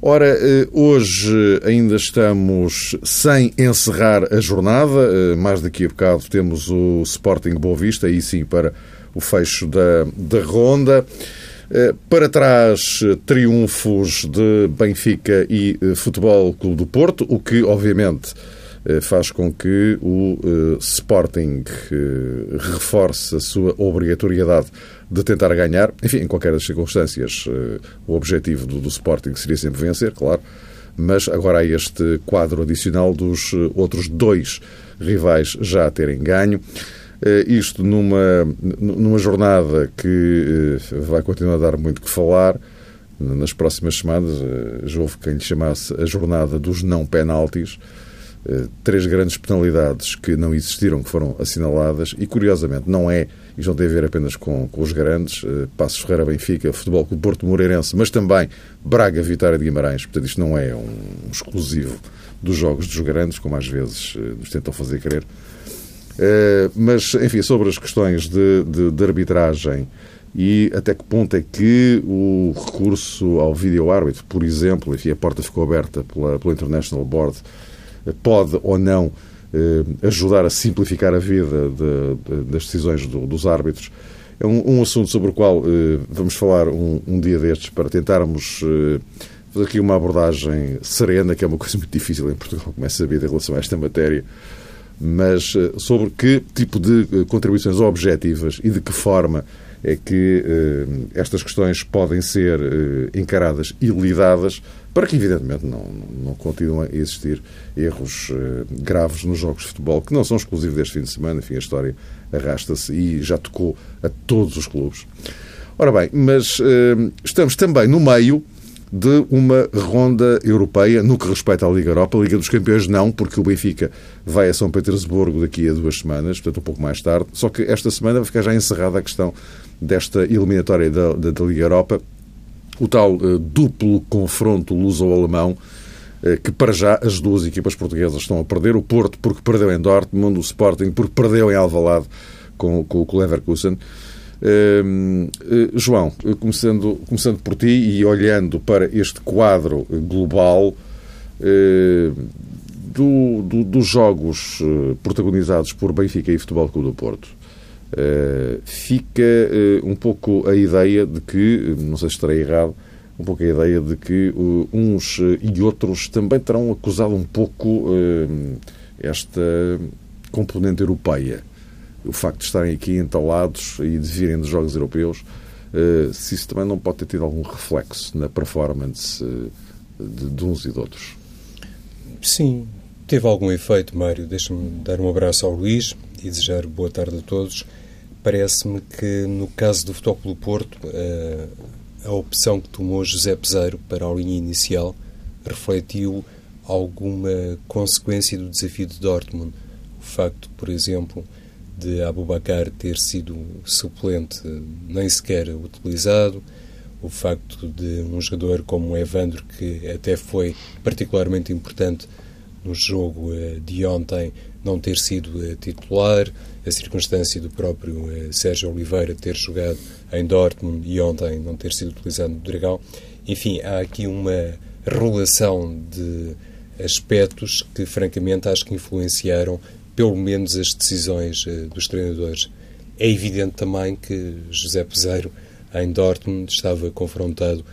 Ora, eh, hoje ainda estamos sem encerrar a jornada. Eh, mais daqui a bocado temos o Sporting Boa Vista, aí sim para o fecho da, da ronda. Eh, para trás, triunfos de Benfica e Futebol Clube do Porto, o que, obviamente, faz com que o eh, Sporting eh, reforce a sua obrigatoriedade de tentar ganhar. Enfim, em qualquer das circunstâncias, o objetivo do, do Sporting seria sempre vencer, claro, mas agora há este quadro adicional dos outros dois rivais já a terem ganho. Isto numa, numa jornada que vai continuar a dar muito que falar. Nas próximas semanas, já houve quem lhe chamasse a jornada dos não penaltis. Eh, três grandes penalidades que não existiram, que foram assinaladas, e curiosamente não é, isto não tem a ver apenas com, com os grandes, uh, Passos Ferreira Benfica, Futebol o Porto Moreirense, mas também Braga Vitória de Guimarães, portanto isto não é um exclusivo dos jogos dos grandes, como às vezes uh, nos tentam fazer crer. Mas, enfim, sobre as questões de, de, de arbitragem e até que ponto é que o recurso ao vídeo-árbitro, por exemplo, enfim, a porta ficou aberta pela, pela International Board pode ou não eh, ajudar a simplificar a vida de, de, das decisões do, dos árbitros. É um, um, assunto sobre o qual eh, vamos falar um, um, dia destes para tentarmos eh, fazer aqui uma abordagem serena, que é uma coisa muito difícil em Portugal, como é sabido, em relação a esta matéria, mas sobre que tipo de contribuições objetivas e de que forma é que estas questões podem ser encaradas e lidadas para que, evidentemente, não, não continuem a existir erros uh, graves nos jogos de futebol, que não são exclusivos deste fim de semana. Enfim, a história arrasta-se e já tocou a todos os clubes. Ora bem, mas estamos também no meio de uma ronda europeia no que respeita à Liga Europa. A Liga dos Campeões não, porque o Benfica vai a São Petersburgo daqui a duas semanas, portanto um pouco mais tarde. Só que esta semana vai ficar já encerrada a questão desta eliminatória da, da, da Liga Europa o tal uh, duplo confronto luso-alemão, uh, que para já as duas equipas portuguesas estão a perder. O Porto porque perdeu em Dortmund, o Sporting porque perdeu em Alvalade com, com, com o Leverkusen. Uh, João, começando, começando por ti e olhando para este quadro global do, do, dos jogos protagonizados por Benfica e Futebol Clube do Porto, fica uh, um pouco a ideia de que, não sei se estarei errado, um pouco a ideia de que uns e outros também terão acusado um pouco esta componente europeia. O facto de estarem aqui entalados e de virem dos Jogos Europeus, se isso também não pode ter tido algum reflexo na performance de, de uns e de outros. Sim, teve algum efeito, Mário. Deixa-me dar um abraço ao Luís e desejar boa tarde a todos. Parece-me que, no caso do Futebol do Porto, a, a opção que tomou José Peseiro para a linha inicial refletiu alguma consequência do desafio de Dortmund. O facto, por exemplo, de Abubacar ter sido suplente nem sequer utilizado, o facto de um jogador como Evandro, que até foi particularmente importante no jogo eh, de ontem, não ter sido eh, titular, a circunstância do próprio eh, Sérgio Oliveira ter jogado em Dortmund e ontem não ter sido utilizado no Dragão. Enfim, há aqui uma relação de aspectos que, francamente, acho que influenciaram pelo menos as decisões dos treinadores. É evidente também que José Peseiro, em Dortmund, estava confrontado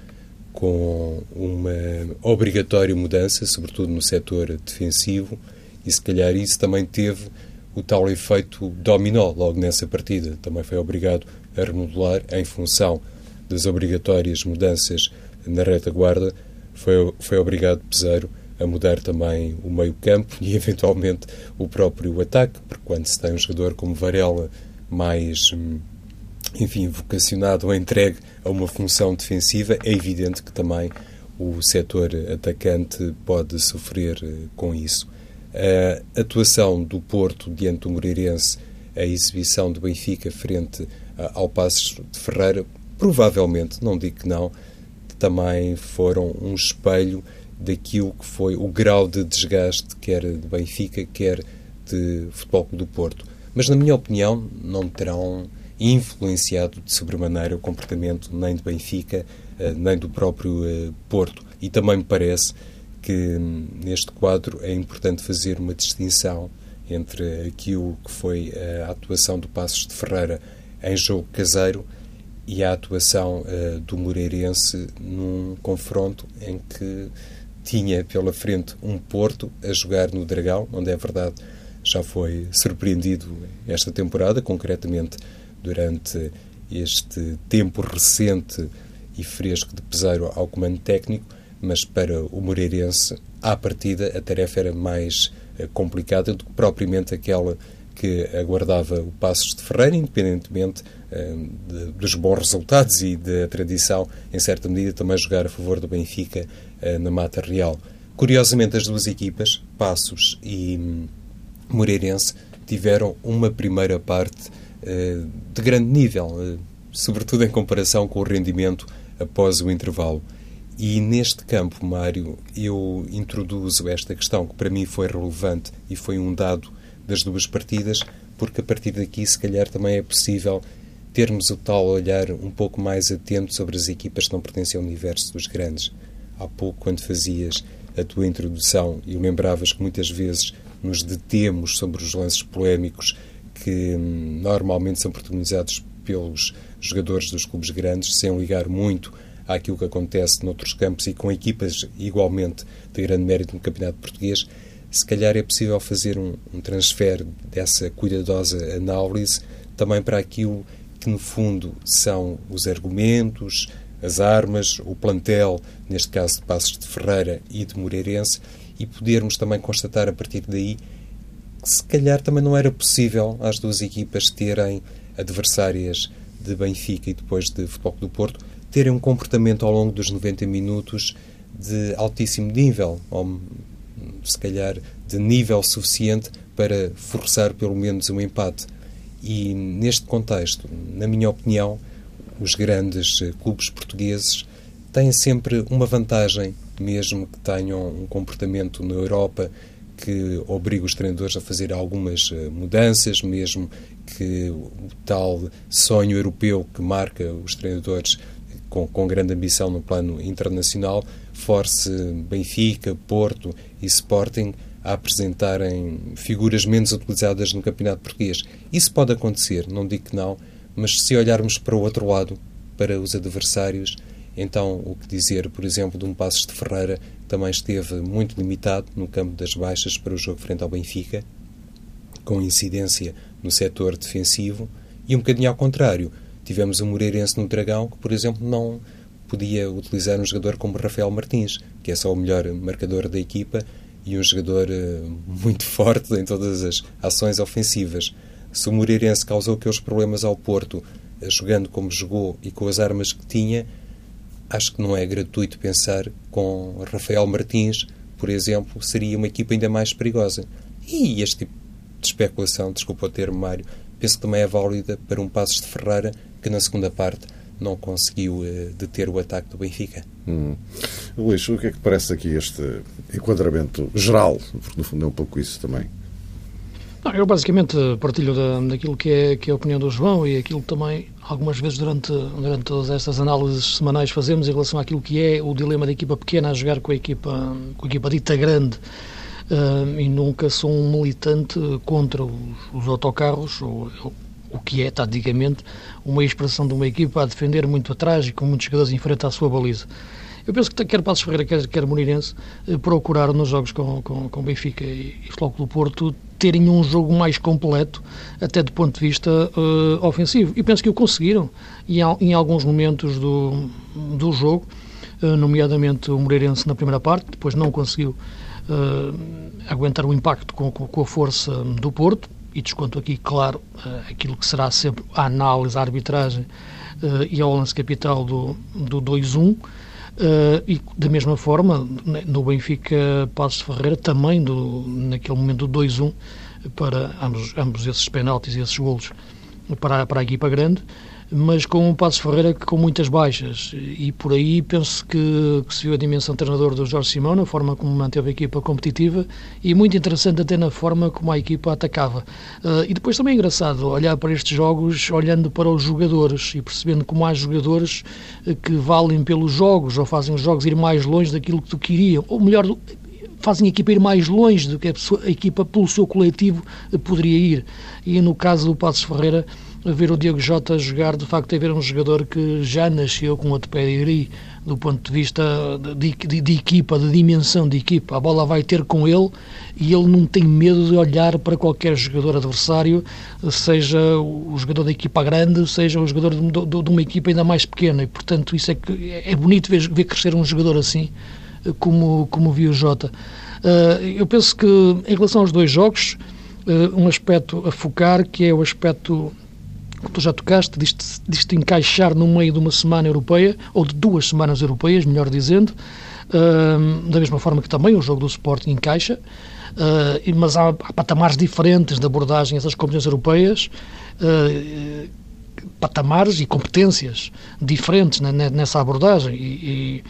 com uma obrigatória mudança, sobretudo no setor defensivo, e se calhar isso também teve o tal efeito dominó logo nessa partida. Também foi obrigado a remodelar em função das obrigatórias mudanças na retaguarda. Foi, foi obrigado Peseiro a mudar também o meio-campo e, eventualmente, o próprio ataque, porque quando se tem um jogador como Varela mais, hum, enfim, vocacionado ou entregue a uma função defensiva, é evidente que também o setor atacante pode sofrer eh, com isso. A atuação do Porto diante do Moreirense a exibição do Benfica frente ao Passos de Ferreira, provavelmente, não digo que não, também foram um espelho daquilo que foi o grau de desgaste, quer de Benfica, quer de Futebol do Porto. Mas, na minha opinião, não terão influenciado de sobremaneira o comportamento nem de Benfica, eh, nem do próprio eh, Porto. E também me parece que hum, neste quadro é importante fazer uma distinção entre aquilo que foi a atuação do Passos de Ferreira em jogo caseiro e a atuação do Moreirense num confronto em que tinha pela frente um Porto a jogar no Dragão, onde é verdade já foi surpreendido esta temporada, concretamente durante este tempo recente e fresco de Peseiro ao comando técnico, mas para o Moreirense, à partida, a tarefa era mais uh, complicada do que propriamente aquela que aguardava o Passos de Ferreira, independentemente uh, de, dos bons resultados e da tradição, em certa medida, também jogar a favor do Benfica uh, na Mata Real. Curiosamente, as duas equipas, Passos e um, Moreirense, tiveram uma primeira parte de grande nível, sobretudo em comparação com o rendimento após o intervalo. E neste campo, Mário, eu introduzo esta questão que para mim foi relevante e foi um dado das duas partidas, porque a partir daqui, se calhar, também é possível termos o tal olhar um pouco mais atento sobre as equipas que não pertencem ao universo dos grandes. Há pouco, quando fazias a tua introdução e lembravas que muitas vezes nos detemos sobre os lances polémicos que hum, normalmente são protagonizados pelos jogadores dos clubes grandes, sem ligar muito àquilo que acontece noutros campos e com equipas igualmente de grande mérito no Campeonato Português, se calhar é possível fazer um, um transfer dessa cuidadosa análise também para aquilo que, no fundo, são os argumentos, as armas, o plantel, neste caso de Passos de Ferreira e de Moreirense, e podermos também constatar a partir daí se calhar, também não era possível às duas equipas terem adversárias de Benfica e depois de Futebol do Porto terem um comportamento ao longo dos 90 minutos de altíssimo nível, ou se calhar, de nível suficiente para forçar pelo menos um empate. E neste contexto, na minha opinião, os grandes eh, clubes portugueses têm sempre uma vantagem, mesmo que tenham um comportamento na Europa que obriga os treinadores a fazer algumas eh, mudanças, mesmo que o tal sonho europeu que marca os treinadores com, com grande ambição no plano internacional force Benfica, Porto e Sporting a apresentarem figuras menos utilizadas no campeonato português. Isso pode acontecer, não digo que não, mas se olharmos para o outro lado, para os adversários, então o que dizer, por exemplo, de um Passos de Ferreira também esteve muito limitado no campo das baixas para o jogo frente ao Benfica, com incidência no setor defensivo, e um bocadinho ao contrário, tivemos o Moreirense no Dragão, que, por exemplo, não podia utilizar um jogador como Rafael Martins, que é só o melhor marcador da equipa e um jogador uh, muito forte em todas as ações ofensivas. Se o Moreirense causou aqueles problemas ao Porto, uh, jogando como jogou e com as armas que tinha, acho que não é gratuito pensar com Rafael Martins, por exemplo, seria uma equipa ainda mais perigosa. E este tipo de especulação, desculpa o termo, Mário, penso que também é válida para um Passos de Ferreira que na segunda parte não conseguiu uh, deter o ataque do Benfica. Hum. Luís, o que é que parece aqui este enquadramento geral? Porque no fundo é um pouco isso também. Eu basicamente partilho da, daquilo que é, que é a opinião do João e aquilo que também algumas vezes durante, durante todas estas análises semanais fazemos em relação àquilo que é o dilema da equipa pequena a jogar com a equipa, com a equipa dita grande. Uh, e nunca sou um militante contra os, os autocarros, ou, o que é, taticamente, uma expressão de uma equipa a defender muito atrás e com muitos jogadores em frente à sua baliza. Eu penso que quer Passos Ferreira, quer, quer Moreirense, eh, procuraram nos jogos com, com, com Benfica e, e Flóculo Porto terem um jogo mais completo, até do ponto de vista uh, ofensivo. E penso que o conseguiram e, em alguns momentos do, do jogo, uh, nomeadamente o Moreirense na primeira parte, depois não conseguiu uh, aguentar o impacto com, com, a força do Porto, e desconto aqui, claro, aquilo que será sempre a análise, a arbitragem e ao lance capital do, do 2-1. Uh, e da mesma forma, no Benfica Passos de Ferreira, também do, naquele momento do 2-1, para ambos, ambos esses penaltis e esses golos para, para a equipa grande mas com um Passos Ferreira com muitas baixas. E por aí penso que, que, se viu a dimensão treinador do Jorge Simão, na forma como manteve a equipa competitiva e muito interessante até na forma como a equipa atacava. Uh, e depois também é engraçado olhar para estes jogos, olhando para os jogadores e percebendo como há jogadores que valem pelos jogos ou fazem os jogos ir mais longe daquilo que tu queriam, ou melhor, fazem a equipa ir mais longe do que a, pessoa, a equipa, pelo seu coletivo, poderia ir. E no caso do Passos Ferreira, ver o Diego Jota jogar, de facto, é ver um jogador que já nasceu com outro pedigree do ponto de vista de, de, de, equipa, de dimensão de equipa. A bola vai ter com ele e ele não tem medo de olhar para qualquer jogador adversário, seja o jogador da equipa grande, seja o jogador de, de, uma equipa ainda mais pequena. E, portanto, isso é, que, é bonito ver, ver crescer um jogador assim, como, como viu o Jota. Uh, eu penso que, em relação aos dois jogos, uh, um aspecto a focar, que é o aspecto que tu já tocaste, disto, disto encaixar no meio de uma semana europeia, ou de duas semanas europeias, melhor dizendo, uh, da mesma forma que também o jogo do Sporting encaixa, uh, mas há, há, patamares diferentes de abordagem a essas competências europeias, uh, patamares e competências diferentes nessa abordagem, e,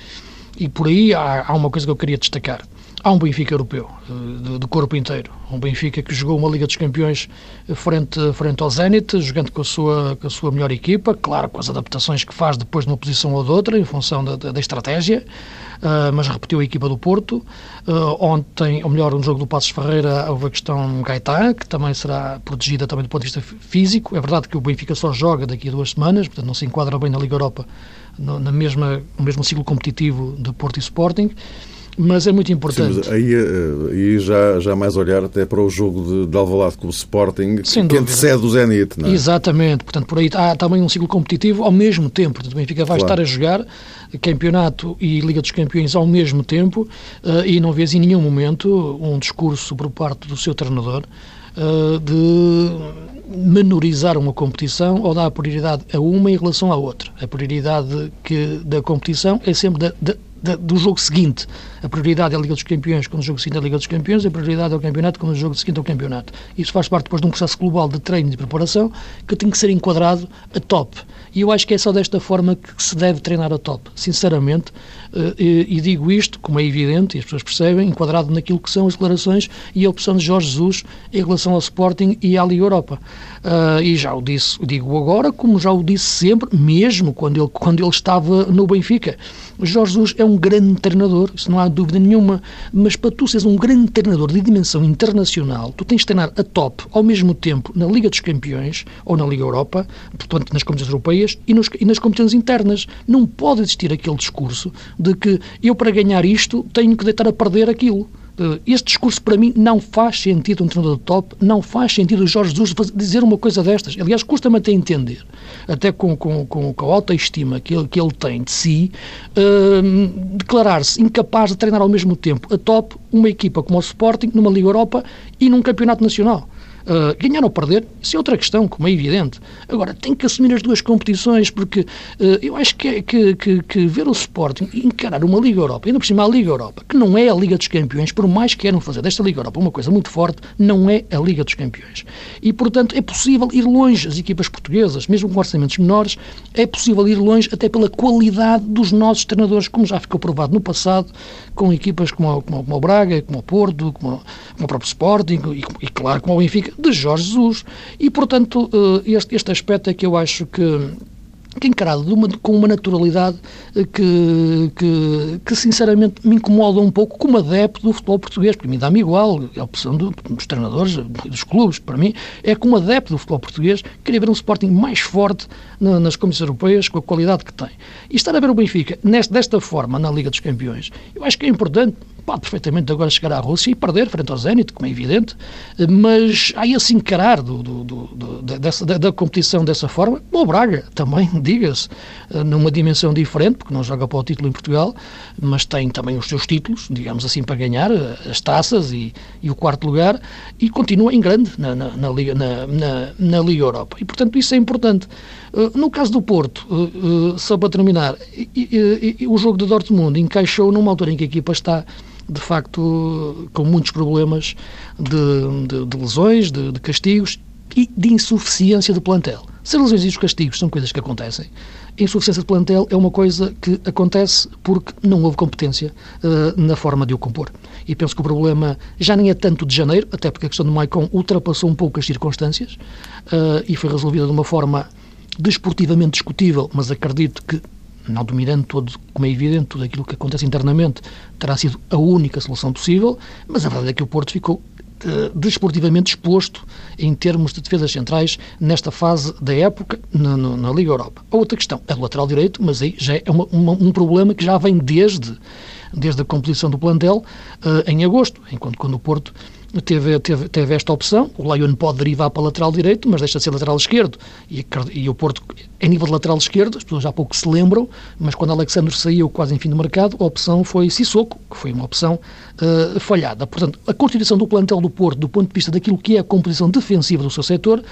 e, e por aí há, há uma coisa que eu queria destacar. Há um Benfica europeu, eh, do corpo inteiro. Um Benfica que jogou uma Liga dos Campeões frente, frente ao Zenit, jogando com a, sua, com a sua melhor equipa, claro, com as adaptações que faz depois de uma posição ou de outra, em função da, da, estratégia, uh, mas repetiu a equipa do Porto. Uh, ontem, ou melhor, no jogo do Passos Ferreira, houve a questão Gaetan, que também será protegida também do ponto de vista físico. É verdade que o Benfica só joga daqui a duas semanas, portanto não se enquadra bem na Liga Europa, no, na mesma, no mesmo ciclo competitivo de Porto e Sporting mas é muito importante. Sim, aí, eh, aí já, já mais olhar até para o jogo de, de Alvalade com o Sporting, Sem que antecede o Zenit. Não é? Exatamente, portanto, por aí há também um ciclo competitivo ao mesmo tempo. Portanto, o Benfica vai claro. estar a jogar campeonato e Liga dos Campeões ao mesmo tempo uh, e não vês em nenhum momento um discurso por parte do seu treinador uh, de menorizar uma competição ou dar prioridade a uma em relação à outra. A prioridade que, da competição é sempre da, da do jogo seguinte. A prioridade é a Liga dos Campeões, quando o jogo seguinte é a Liga dos Campeões, a prioridade é o campeonato, quando o jogo seguinte é o campeonato. Isso faz parte depois de um processo global de treino e de preparação que tem que ser enquadrado a top. E eu acho que é só desta forma que se deve treinar a top, sinceramente. Eh, e, digo isto, como é evidente, e as pessoas percebem, enquadrado naquilo que são as declarações e a opção de Jorge Jesus em relação ao Sporting e à Liga Europa. Uh, e já o disse, digo agora, como já o disse sempre, mesmo quando ele, quando ele estava no Benfica. Jorge Jesus é um grande treinador, isso não há dúvida nenhuma, mas para tu seres um grande treinador de dimensão internacional, tu tens de treinar a top ao mesmo tempo na Liga dos Campeões ou na Liga Europa, portanto nas competições europeias e, nos, e nas competições internas. Não pode existir aquele discurso de que eu para ganhar isto tenho que deitar a perder aquilo. Eh, este discurso, para mim, não faz sentido um treinador top, não faz sentido o Jorge Jesus dizer uma coisa destas. Aliás, custa-me até entender, até com, com, com, com a autoestima que ele, que ele tem de si, uh, declarar-se incapaz de treinar ao mesmo tempo a top uma equipa como o Sporting, numa Liga Europa e num Campeonato Nacional. Uh, ganhar ou perder, isso é outra questão, como é evidente. Agora, tem que assumir as duas competições, porque uh, eu acho que, que, que, que, ver o Sporting encarar uma Liga Europa, ainda por cima a Liga Europa, que não é a Liga dos Campeões, por mais que queiram fazer desta Liga Europa uma coisa muito forte, não é a Liga dos Campeões. E, portanto, é possível ir longe, as equipas portuguesas, mesmo com orçamentos menores, é possível ir longe até pela qualidade dos nossos treinadores, como já ficou provado no passado, com equipas como, como, como o Braga, como o Porto, como, como o próprio Sporting e, e, claro, como o Benfica, de Jorge Jesus. E, portanto, eh, este, este aspecto é que eu acho que que encarado uma, com uma naturalidade eh, que, que, que, sinceramente me incomoda um pouco como adepto do futebol português, porque mim dá-me igual, é a opção do, dos treinadores, dos clubes, para mim, é como adepto do futebol português, queria ver um Sporting mais forte na, nas comissões europeias, com a qualidade que tem. E estar a ver o Benfica nesta, desta forma na Liga dos Campeões, eu acho que é importante, pode perfeitamente agora chegar à Rússia e perder frente ao Zenit, como é evidente, mas há esse encarar do, do, do, dessa, da, da, competição dessa forma, o Braga também, diga-se, numa dimensão diferente, porque não joga para o título em Portugal, mas tem também os seus títulos, digamos assim, para ganhar, as taças e, e o quarto lugar, e continua em grande na, na, na Liga, na, na, Liga Europa. E, portanto, isso é importante. No caso do Porto, só para terminar, o jogo de Dortmund encaixou numa altura em que a equipa está de facto, com muitos problemas de, de, de lesões, de, de castigos e de insuficiência de plantel. Se as lesões e os castigos são coisas que acontecem, a insuficiência de plantel é uma coisa que acontece porque não houve competência uh, na forma de o compor. E penso que o problema já nem é tanto de janeiro, até porque a questão do Maicon ultrapassou um pouco as circunstâncias uh, e foi resolvida de uma forma desportivamente discutível, mas acredito que, não dominando todo, como é evidente, tudo aquilo que acontece internamente, terá sido a única solução possível, mas a verdade é que o Porto ficou uh, desportivamente exposto em termos de defesas centrais nesta fase da época na, na, na Liga Europa. Outra questão é o lateral direito, mas aí já é uma, uma, um problema que já vem desde, desde a composição do plantel uh, em agosto, enquanto quando o Porto teve, teve, teve esta opção. O Lyon pode derivar para lateral direito, mas deixa de ser lateral esquerdo. E, e, o Porto, em nível de lateral esquerdo, as pessoas há pouco se lembram, mas quando Alexandre saiu quase em fim do mercado, a opção foi Sissoko, que foi uma opção uh, falhada. Portanto, a constituição do plantel do Porto, do ponto de vista daquilo que é a composição defensiva do seu setor,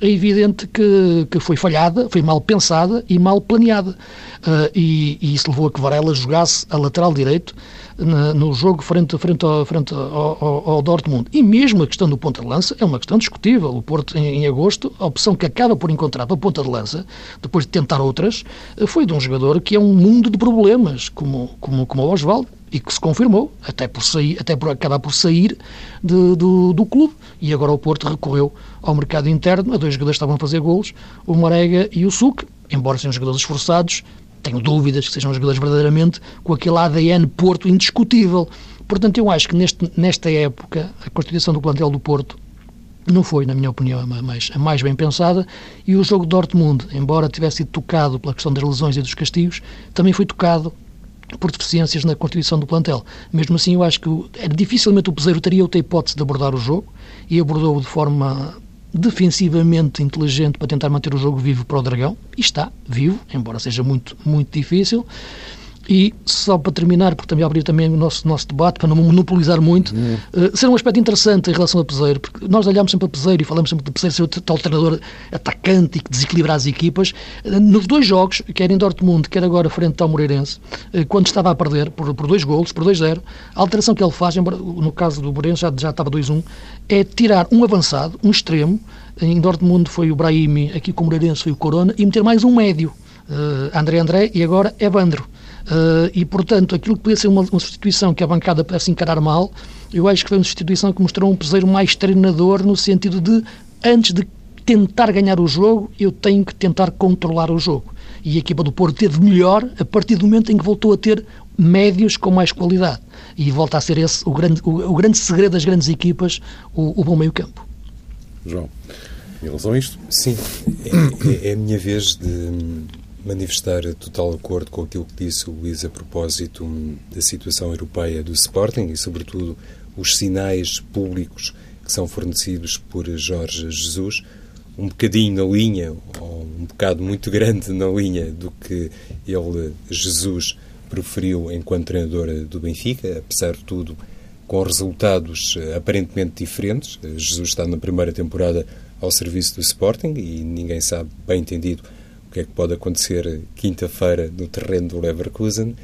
é evidente que, que foi falhada, foi mal pensada e mal planeada. Uh, e, e, isso levou a que Varela jogasse a lateral direito na, no jogo frente, frente, ao, frente ao, ao, ao, Dortmund. E mesmo a questão do ponta de lança é uma questão discutível. O Porto, em, em, agosto, a opção que acaba por encontrar para ponta de lança, depois de tentar outras, foi de um jogador que é um mundo de problemas, como, como, como o Osvaldo e que se confirmou, até por, sair, até por acabar por sair de, do, do clube. E agora o Porto recorreu ao mercado interno a dois jogadores estavam a fazer golos, o Marega e o Suc, embora sejam jogadores esforçados, tenho dúvidas que sejam jogadores verdadeiramente com aquele ADN Porto indiscutível. Portanto, eu acho que neste, nesta época a constituição do plantel do Porto não foi, na minha opinião, a mais, a mais bem pensada e o jogo de Dortmund, embora tivesse sido tocado pela questão das lesões e dos castigos, também foi tocado por deficiências na constituição do plantel. Mesmo assim, eu acho que dificilmente o Peseiro teria outra hipótese de abordar o jogo e abordou-o de forma defensivamente inteligente para tentar manter o jogo vivo para o Dragão, e está vivo, embora seja muito, muito difícil. E só para terminar, porque também abrir também o nosso, nosso debate, para não monopolizar muito, uhum. uh, ser um aspecto interessante em relação a Peseiro, porque nós olhamos sempre a Peseiro e falamos sempre de Peseiro ser o tal treinador atacante e que desequilibra as equipas. Uh, nos dois jogos, quer em Dortmund, quer agora frente ao Moreirense, uh, quando estava a perder por, por dois golos, por 2-0, a alteração que ele faz, embora, no caso do Moreirense já, já estava 2-1, é tirar um avançado, um extremo, em Dortmund foi o Brahimi, aqui com o Moreirense foi o Corona, e meter mais um médio, André André e agora Evandro. Uh, e, portanto, aquilo que podia ser uma, uma, substituição que a bancada parece encarar mal, eu acho que foi uma substituição que mostrou um peseiro mais treinador no sentido de, antes de tentar ganhar o jogo, eu tenho que tentar controlar o jogo. E a equipa do Porto teve melhor a partir do momento em que voltou a ter médios com mais qualidade. E volta a ser esse o grande, o, o grande segredo das grandes equipas, o, o bom meio-campo. João, em relação a isto? Sim, é, é, é a minha vez de manifestar total acordo com aquilo que disse o Luís a propósito da situação europeia do Sporting e, sobretudo, os sinais públicos que são fornecidos por Jorge Jesus, um bocadinho na linha, ou um bocado muito grande na linha do que ele, Jesus, preferiu enquanto treinador do Benfica, apesar de tudo, com resultados aparentemente diferentes. Jesus está na primeira temporada ao serviço do Sporting e ninguém sabe, bem entendido, que é que pode acontecer quinta-feira no terreno do Leverkusen,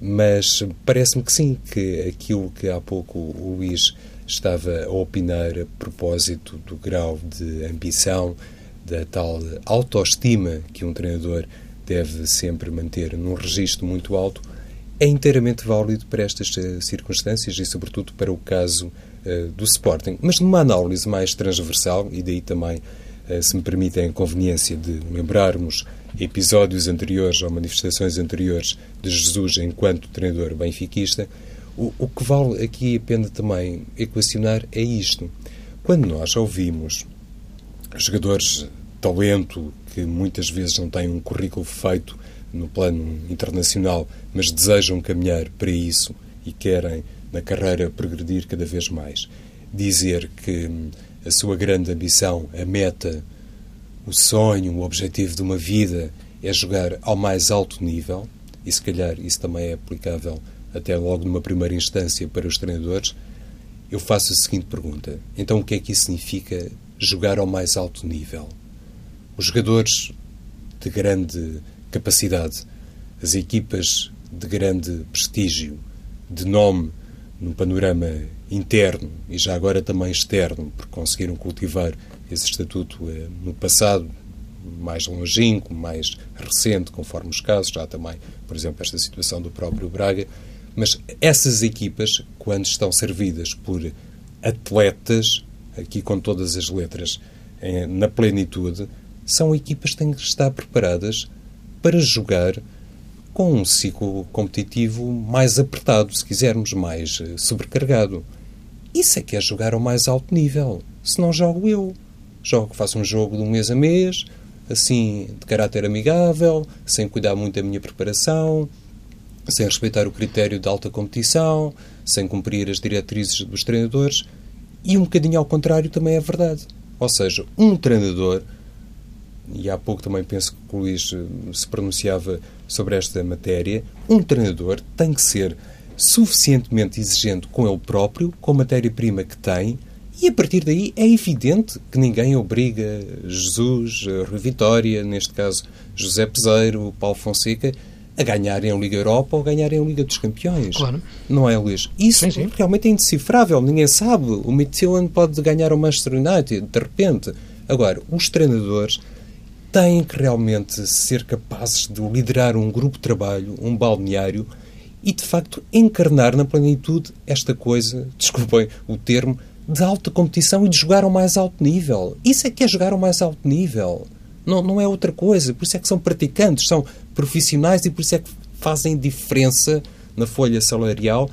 mas parece-me que sim, que aquilo que há pouco o Luís estava a opinar a propósito do grau de ambição, da tal autoestima que um treinador deve sempre manter num registro muito alto, é inteiramente válido para estas eh, circunstâncias e, sobretudo, para o caso uh, do Sporting. Mas numa análise mais transversal, e daí também se me permitem a conveniência de lembrarmos episódios anteriores ou manifestações anteriores de Jesus enquanto treinador benfiquista, o, o que vale aqui a pena também equacionar é isto. Quando nós ouvimos jogadores talento que muitas vezes não têm um currículo feito no plano internacional, mas desejam caminhar para isso e querem na carreira progredir cada vez mais, dizer que a sua grande ambição, a meta, o sonho, o objetivo de uma vida é jogar ao mais alto nível, e se calhar isso também é aplicável até logo numa primeira instância para os treinadores, eu faço a seguinte pergunta: então o que é que isso significa jogar ao mais alto nível? Os jogadores de grande capacidade, as equipas de grande prestígio, de nome num panorama interno e já agora também externo, porque conseguiram cultivar esse estatuto eh, no passado mais longínquo, mais recente, conforme os casos, já também, por exemplo, esta situação do próprio Braga. Mas essas equipas, quando estão servidas por atletas, aqui com todas as letras eh, na plenitude, são equipas que têm que estar preparadas para jogar com um ciclo competitivo mais apertado, se quisermos, mais eh, sobrecargado. Isso é que é jogar ao mais alto nível. Se não jogo eu. Jogo, faço um jogo de um mês a mês, assim, de caráter amigável, sem cuidar muito da minha preparação, sem respeitar o critério de alta competição, sem cumprir as diretrizes dos treinadores. E um bocadinho ao contrário também é verdade. Ou seja, um treinador, e há pouco também penso que o Luís eh, se pronunciava sobre esta matéria, um treinador tem que ser suficientemente exigente com ele próprio, com a matéria-prima que tem, e a partir daí é evidente que ninguém obriga Jesus, Rui Vitória, neste caso José Peseiro, Paulo Fonseca, a ganharem a Liga Europa ou a ganharem a Liga dos Campeões. Claro. Não é, Luís? Isso sim, sim. realmente é indecifrável. Ninguém sabe. O Midtjylland pode ganhar o Manchester United, de repente. Agora, os treinadores têm que realmente ser capazes de liderar um grupo de trabalho, um balneário, e de facto encarnar na plenitude esta coisa, desculpem o termo, de alta competição e de jogar ao mais alto nível. Isso é que é jogar ao mais alto nível. Não, não é outra coisa. Por isso é que são praticantes, são profissionais e por isso é que fazem diferença na folha salarial.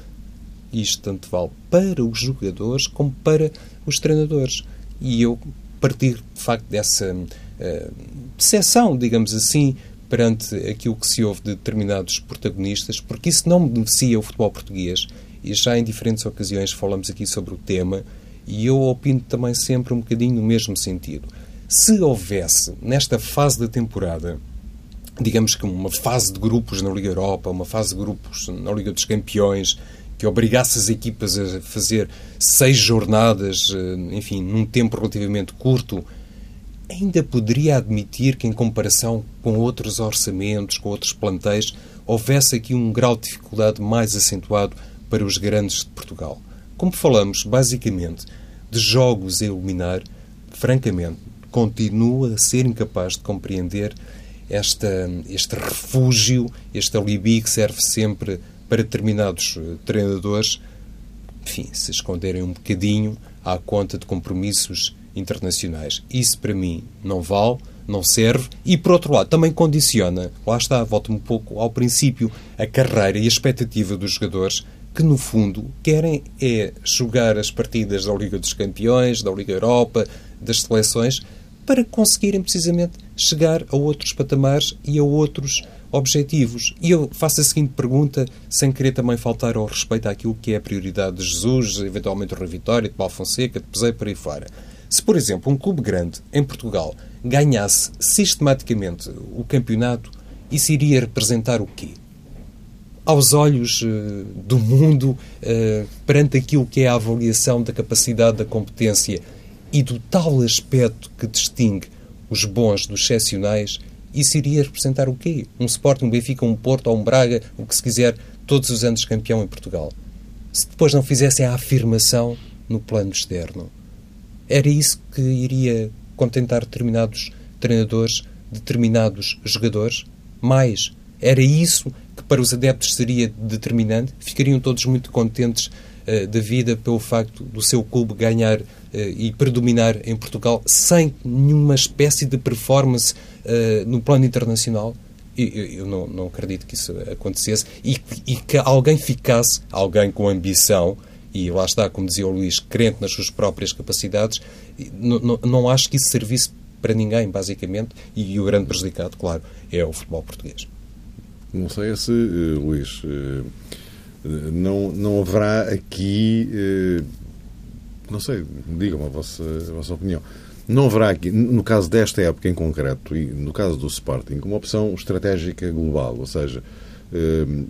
Isto tanto vale para os jogadores como para os treinadores. E eu partir, de facto, dessa uh, digamos assim, perante aquilo que se ouve de determinados protagonistas, porque isso não beneficia o futebol português. E já em diferentes ocasiões falamos aqui sobre o tema, e eu opino também sempre um bocadinho no mesmo sentido. Se houvesse, nesta fase da temporada, digamos que uma fase de grupos na Liga Europa, uma fase de grupos na Liga dos Campeões, que obrigasse as equipas a fazer seis jornadas, eh, enfim, num tempo relativamente curto, ainda poderia admitir que, em comparação com outros orçamentos, com outros plantéis, houvesse aqui um grau de dificuldade mais acentuado para os grandes de Portugal. Como falamos, basicamente, de jogos a eliminar, francamente, continuo a ser incapaz de compreender esta, este refúgio, este alibi que serve sempre para determinados eh, treinadores, enfim, se esconderem um bocadinho à conta de compromissos internacionais. Isso, para mim, não vale, não serve e, por outro lado, também condiciona, lá está, volto-me um pouco ao princípio, a carreira e a expectativa dos jogadores que, no fundo, querem é jogar as partidas da Liga dos Campeões, da Liga Europa, das seleções, para conseguirem precisamente chegar a outros patamares e a outros objetivos. E eu faço a seguinte pergunta, sem querer também faltar ao respeito àquilo que é a prioridade de Jesus, eventualmente o Rui Vitória, de Paulo Fonseca, de Pesei para aí fora. Se, por exemplo, um clube grande em Portugal ganhasse sistematicamente o campeonato, isso iria representar o quê? aos olhos uh, do mundo, uh, perante aquilo que é a avaliação da capacidade, da competência e do tal aspecto que distingue os bons dos excepcionais, isso iria representar o quê? Um Sporting, um Benfica, um Porto ou um Braga, o que se quiser, todos os anos campeão em Portugal. Se depois não fizessem a afirmação no plano externo. Era isso que iria contentar determinados treinadores, determinados jogadores? Mais, era isso que para os adeptos seria determinante? Ficariam todos muito contentes uh, da vida pelo facto do seu clube ganhar uh, e predominar em Portugal sem nenhuma espécie de performance uh, no plano internacional? Eu, eu não, não, acredito que isso acontecesse e, e que alguém ficasse, alguém com ambição, e lá está, como dizia o Luís, crente nas suas próprias capacidades, não, não, não acho que isso servisse para ninguém, basicamente, e o grande prejudicado, claro, é o futebol português. Não sei se, uh, Luís, uh, não, não haverá aqui, uh, não sei, digam a vossa, a vossa opinião, não haverá aqui, no caso desta época em concreto e no caso do Sporting, uma opção estratégica global, ou seja,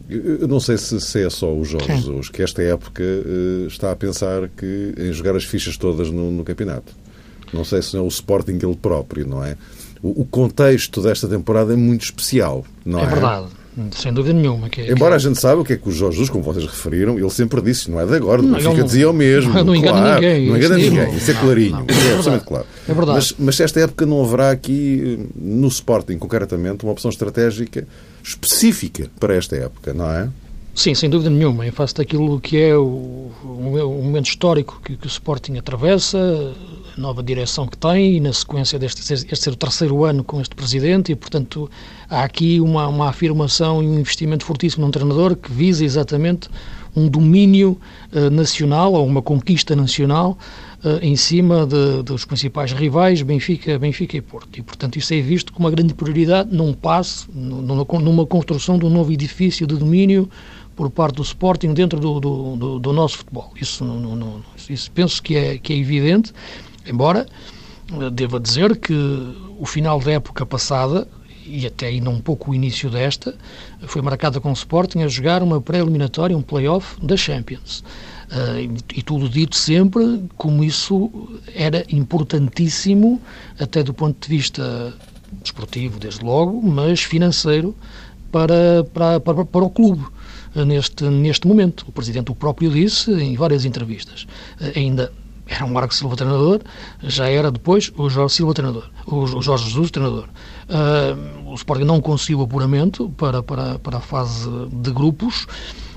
eu não sei se, se é só o Jorge Jesus que esta época está a pensar que, em jogar as fichas todas no, no campeonato. Não sei se é o Sporting ele próprio, não é? O, o contexto desta temporada é muito especial, não é? É verdade Sem dúvida nenhuma. Que, é- Embora que... a gente saiba o que é que o Jorge Jesus, como vocês referiram, ele sempre disse, não é de agora, não, fica dizia o mesmo. Não, não engana claro, ninguém. Não engana ninguém, isso é clarinho, não, é absolutamente claro. É verdade. Mas, mas esta época não haverá aqui, no Sporting concretamente, uma opção estratégica específica para esta época, não é? Sim, sem dúvida nenhuma. Em face daquilo que é o, o momento histórico que, que, o Sporting atravessa, nova direção que tem, e na sequência deste este ser o terceiro ano com este presidente, e portanto há aqui uma, uma afirmação e um investimento fortíssimo num treinador que visa exatamente um domínio uh, nacional ou uma conquista nacional uh, em cima de, dos principais rivais, Benfica, Benfica e Porto. E, portanto, isso é visto como uma grande prioridade num passo, numa, construção de um novo edifício de domínio por parte do Sporting dentro do, do, do, do nosso futebol. Isso, isso penso que é, que é evidente, embora eh, devo dizer que o final da época passada e até ainda um pouco o início desta, foi marcada com o Sporting a jogar uma pré-eliminatória, um play-off da Champions. Uh, e, e, tudo dito sempre como isso era importantíssimo, até do ponto de vista desportivo, desde logo, mas financeiro para, para, para, para o clube neste, neste momento. O Presidente o próprio disse em várias entrevistas. Eh, ainda era o Marco Silva treinador, já era depois o Jorge Silva treinador, o Jorge Jesus treinador. Uh, o Sporting não conseguiu apuramento para, para, para a fase de grupos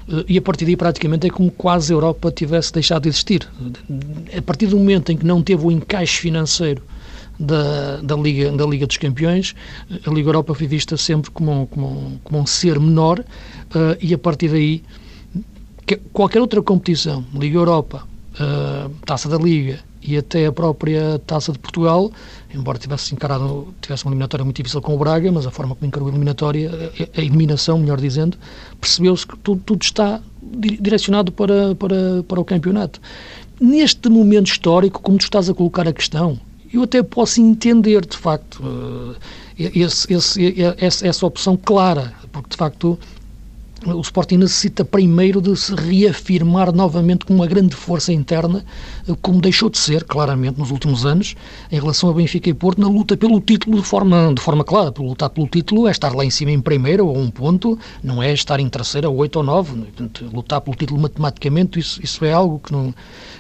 uh, e a partir daí praticamente é como quase a Europa tivesse deixado de existir. A partir do momento em que não teve o encaixe financeiro da, da, Liga, da Liga dos Campeões, a Liga Europa foi vista sempre como, como, como um ser menor uh, e a partir daí qualquer outra competição, Liga Europa, uh, Taça da Liga e até a própria Taça de Portugal, embora tivesse encarado tivesse uma eliminatória muito difícil com o Braga, mas a forma como encarou a eliminatória, a eliminação, melhor dizendo, percebeu-se que tudo, tudo está direcionado para, para, para o campeonato. Neste momento histórico, como tu estás a colocar a questão, eu até posso entender, de facto, eh, esse, esse, essa opção clara, porque, de facto, o Sporting necessita primeiro de se reafirmar novamente com uma grande força interna, eh, como deixou de ser, claramente, nos últimos anos, em relação a Benfica e Porto, na luta pelo título de forma, de forma clara. Por lutar pelo título é estar lá em cima em primeiro ou um ponto, não é estar em terceira ou oito ou nove. Portanto, lutar pelo título matematicamente, isso, isso é algo que não,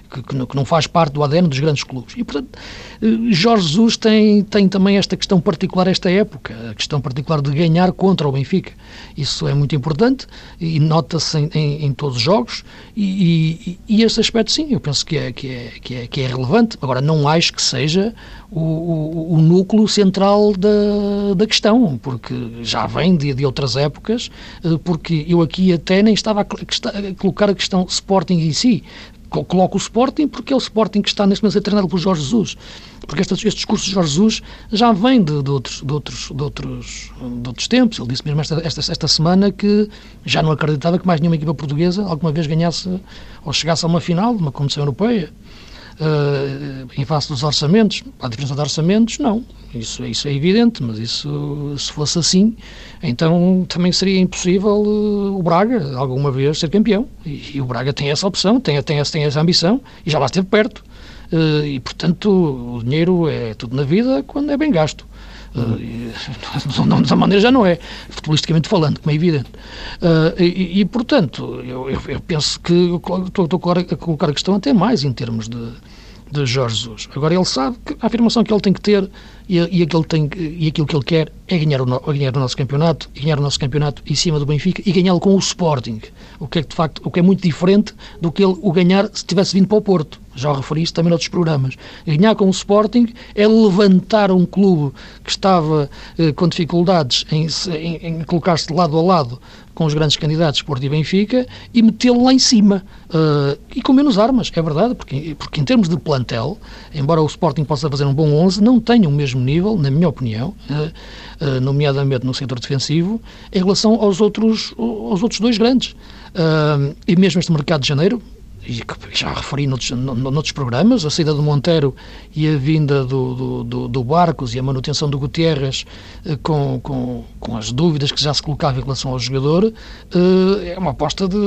que, que, não faz parte do ADN dos grandes clubes. E, portanto, eh, Jorge Jesus tem, tem também esta questão particular, esta época, a questão particular de ganhar contra o Benfica. Isso é muito importante e nota-se em, em, em, todos os jogos e, e, e, esse aspecto, sim, eu penso que é, que é, que é, que é relevante. Agora, não acho que seja o, o, o núcleo central da, da questão, porque já vem de, de outras épocas, eh, porque eu aqui até nem estava a, a colocar a questão Sporting em si, coloco o Sporting porque é o Sporting que está neste momento a ser treinado por Jorge Jesus. Porque este, este discurso de Jorge Jesus já vem de, de, outros, de, outros, de, outros, de outros tempos. Ele disse mesmo esta, esta, esta semana que já não acreditava que mais nenhuma equipa portuguesa alguma vez ganhasse ou chegasse a uma final de uma competição europeia. Uh, em face dos orçamentos, a diferença de orçamentos, não. Isso, isso é evidente, mas isso, se fosse assim, então também seria impossível uh, o Braga alguma vez ser campeão. E, e, o Braga tem essa opção, tem, tem, tem essa ambição e já lá esteve perto. Uh, e, portanto, o dinheiro é tudo na vida quando é bem gasto. Uh, não, dessa maneira já não é, futbolisticamente falando, como é evidente. Uh, e, e, portanto, eu, eu, eu, penso que estou, estou a colocar a questão até mais em termos de, de Jorge Jesus. Agora, ele sabe que a afirmação que ele tem que ter e, e, aquilo, tem, e aquilo que ele quer é ganhar o, ganhar o nosso campeonato, e ganhar o nosso campeonato em cima do Benfica e ganhá-lo com o Sporting, o que é de facto o que é muito diferente do que ele o ganhar se tivesse vindo para o Porto. Já referi isso também noutros programas. Ganhar com o Sporting é levantar um clube que estava eh, com dificuldades em, em, em colocar-se lado a lado com os grandes candidatos Porto e Benfica e metê-lo lá em cima. Uh, e com menos armas, é verdade, porque, porque em termos de plantel, embora o Sporting possa fazer um bom 11, não tem o mesmo nível, na minha opinião, uh, uh, nomeadamente no setor defensivo, em relação aos outros, aos outros dois grandes. e mesmo este mercado de janeiro, e já referi noutros, noutros programas, a saída do Monteiro e a vinda do, do, do Barcos e a manutenção do Gutierrez eh, com, com, com, as dúvidas que já se colocava em relação ao jogador, eh, é uma aposta de,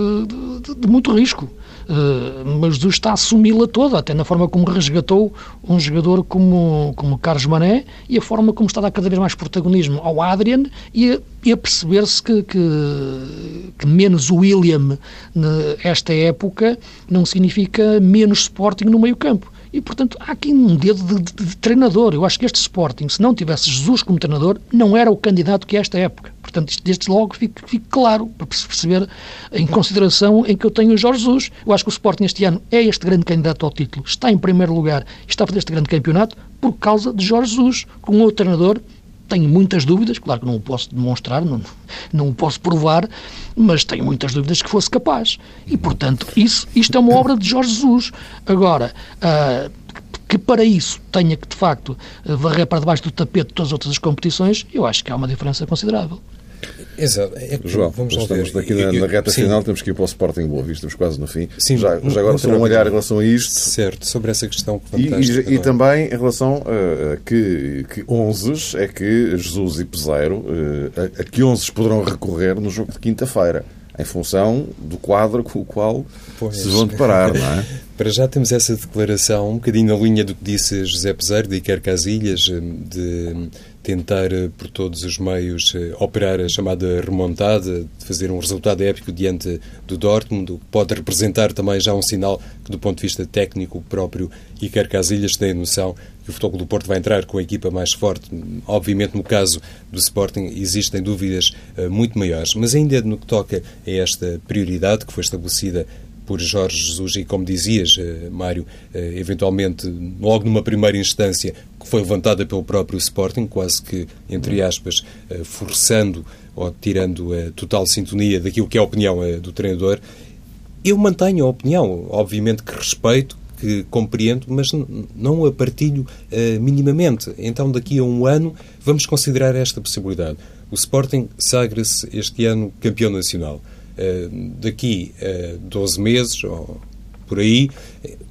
de, de muito risco. Eh, mas Jesus está a assumi-la toda, até na forma como resgatou um jogador como, como Carlos Mané e a forma como está a dar cada vez mais protagonismo ao Adrian e e a perceber-se que, que, que, menos William nesta época não significa menos Sporting no meio campo. E, portanto, há aqui um dedo de, de, de, treinador. Eu acho que este Sporting, se não tivesse Jesus como treinador, não era o candidato que é esta época. Portanto, isto desde logo fica claro, para perceber em consideração em que eu tenho o Jorge Jesus. Eu acho que o Sporting este ano é este grande candidato ao título, está em primeiro lugar está a fazer este grande campeonato por causa de Jorge Jesus, com outro treinador tenho muitas dúvidas, claro que não o posso demonstrar, não, não o posso provar, mas tenho muitas dúvidas que fosse capaz. E, portanto, isso, isto é uma obra de Jorge Jesus. Agora, uh, que para isso tenha que, de facto, varrer para debaixo do tapete todas as outras competições, eu acho que há uma diferença considerável. Exato. É que, João, vamos estamos aqui na, na reta final, temos que ir para o Sporting Boa Vista, estamos quase no fim. Sim, já, já agora só um olhar em relação a isto. Certo, sobre essa questão e, e, e, também em relação a, a que, que 11 é que Jesus e Peseiro, a, a que 11 poderão recorrer no jogo de quinta-feira em função do quadro com o qual pois. se vão deparar, não é? Para já temos essa declaração, um bocadinho na linha do que disse José Peseiro, de Iker Casilhas, de tentar eh, por todos os meios eh, operar a chamada remontada, de fazer um resultado épico diante do Dortmund, pode representar também já um sinal que, do ponto de vista técnico, próprio Iker Casilhas tem a noção que o Futebol do Porto vai entrar com a equipa mais forte. Obviamente, no caso do Sporting, existem dúvidas uh, muito maiores, mas ainda no que toca a esta prioridade que foi estabelecida por Jorge Jesus e, como dizias, eh, Mário, eh, eventualmente, logo numa primeira instância, que foi levantada pelo próprio Sporting, quase que, entre aspas, eh, forçando ou tirando a total sintonia daquilo que é a opinião do treinador, eu mantenho a opinião, obviamente que respeito, que compreendo, mas não a partilho uh, minimamente. Então, daqui a um ano, vamos considerar esta possibilidade. O Sporting sagra-se este ano campeão nacional. Eh, daqui a 12 meses ou por aí,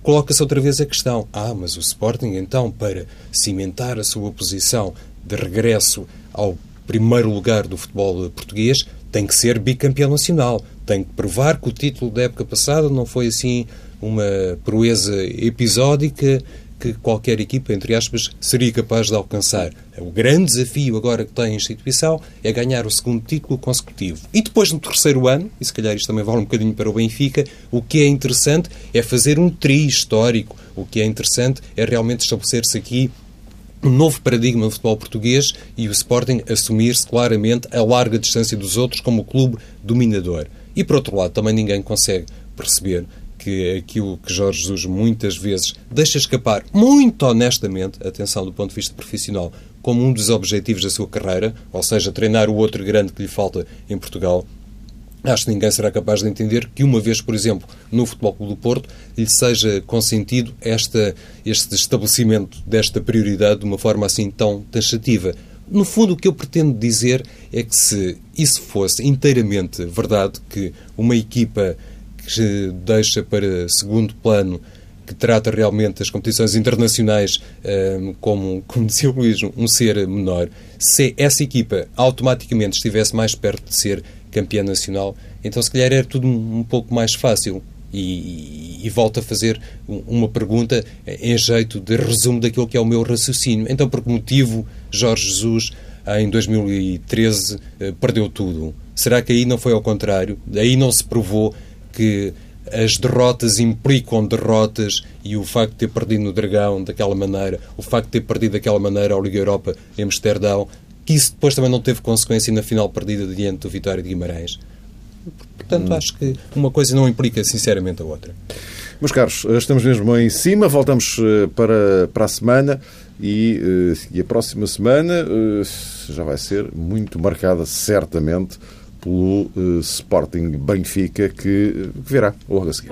coloca-se outra vez a questão: ah, mas o Sporting, então, para cimentar a sua posição de regresso ao primeiro lugar do futebol português, tem que ser bicampeão nacional, tem que provar que o título da época passada não foi assim uma proeza episódica que qualquer equipa, entre aspas, seria capaz de alcançar. O grande desafio agora que tem a instituição é ganhar o segundo título consecutivo. E depois, no terceiro ano, e se calhar isto também vale um bocadinho para o Benfica, o que é interessante é fazer um tri histórico. O que é interessante é realmente estabelecer-se aqui um novo paradigma do futebol português e o Sporting assumir-se claramente a larga distância dos outros como o clube dominador. E por outro lado, também ninguém consegue perceber que aquilo que Jorge Jesus muitas vezes deixa escapar, muito honestamente, atenção do ponto de vista profissional, como um dos objetivos da sua carreira, ou seja, treinar o outro grande que lhe falta em Portugal, Acho que ninguém será capaz de entender que uma vez, por exemplo, no Futebol Clube do Porto, lhe seja consentido esta, este estabelecimento desta prioridade de uma forma assim tão taxativa. No fundo, o que eu pretendo dizer é que se isso fosse inteiramente verdade, que uma equipa que deixa para segundo plano que trata realmente as competições internacionais um, como, como dizia o Luís, um ser menor, se essa equipa automaticamente estivesse mais perto de ser campeã nacional, então se calhar era tudo um, um pouco mais fácil. E, e, e, volto a fazer uma pergunta em jeito de resumo daquilo que é o meu raciocínio. Então, por que motivo Jorge Jesus, em 2013, eh, perdeu tudo? Será que aí não foi ao contrário? Aí não se provou que as derrotas implicam derrotas e o facto de ter perdido no Dragão daquela maneira, o facto de ter perdido daquela maneira ao Liga Europa em Amsterdão, que isso depois também não teve consequência na final perdida diante do Vitória de Guimarães. Portanto, hum. acho que uma coisa não implica sinceramente a outra. Meus caros, estamos mesmo em cima, voltamos eh, para, para a semana e, eh, e a próxima semana eh, já vai ser muito marcada, certamente, pelo uh, Sporting Benfica que, que virá logo a seguir.